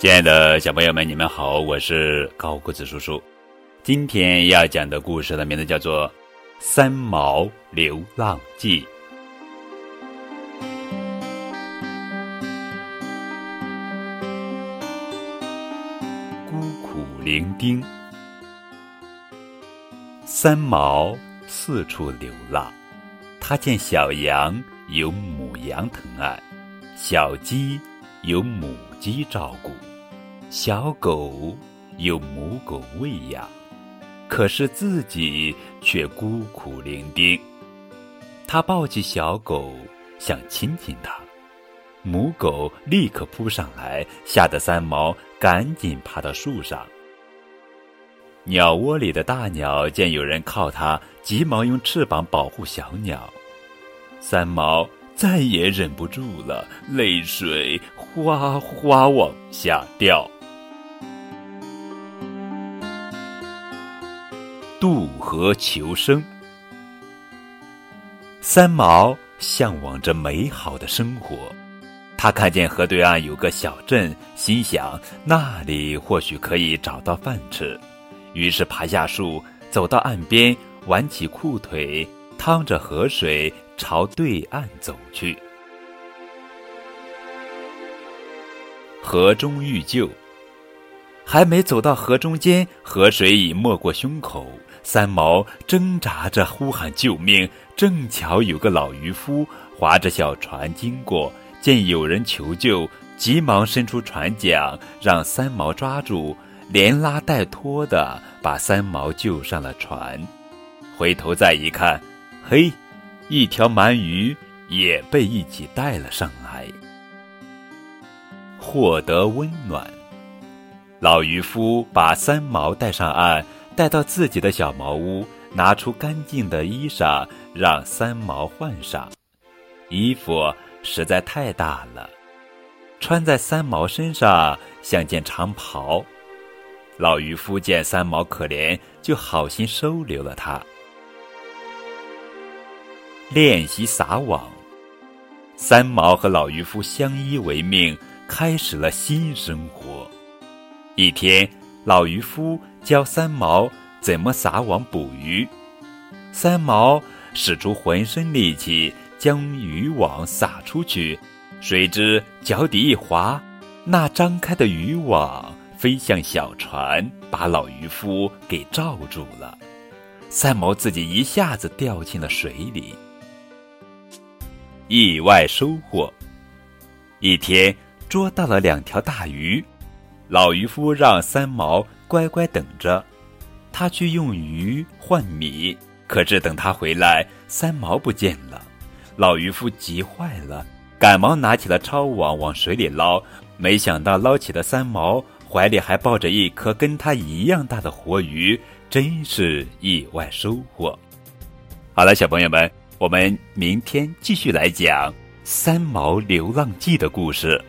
亲爱的小朋友们，你们好，我是高个子叔叔。今天要讲的故事的名字叫做《三毛流浪记》。孤苦伶仃，三毛四处流浪。他见小羊有母羊疼爱，小鸡有母鸡照顾。小狗有母狗喂养，可是自己却孤苦伶仃。他抱起小狗，想亲亲它，母狗立刻扑上来，吓得三毛赶紧爬到树上。鸟窝里的大鸟见有人靠它，急忙用翅膀保护小鸟。三毛再也忍不住了，泪水哗哗往下掉。渡河求生，三毛向往着美好的生活。他看见河对岸有个小镇，心想那里或许可以找到饭吃，于是爬下树，走到岸边，挽起裤腿，趟着河水朝对岸走去。河中遇救，还没走到河中间，河水已没过胸口。三毛挣扎着呼喊救命，正巧有个老渔夫划着小船经过，见有人求救，急忙伸出船桨，让三毛抓住，连拉带拖的把三毛救上了船。回头再一看，嘿，一条鳗鱼也被一起带了上来。获得温暖，老渔夫把三毛带上岸。带到自己的小茅屋，拿出干净的衣裳让三毛换上。衣服实在太大了，穿在三毛身上像件长袍。老渔夫见三毛可怜，就好心收留了他。练习撒网，三毛和老渔夫相依为命，开始了新生活。一天。老渔夫教三毛怎么撒网捕鱼，三毛使出浑身力气将渔网撒出去，谁知脚底一滑，那张开的渔网飞向小船，把老渔夫给罩住了。三毛自己一下子掉进了水里。意外收获，一天捉到了两条大鱼。老渔夫让三毛乖乖等着，他去用鱼换米。可是等他回来，三毛不见了。老渔夫急坏了，赶忙拿起了抄网往水里捞。没想到捞起的三毛怀里还抱着一颗跟他一样大的活鱼，真是意外收获。好了，小朋友们，我们明天继续来讲《三毛流浪记》的故事。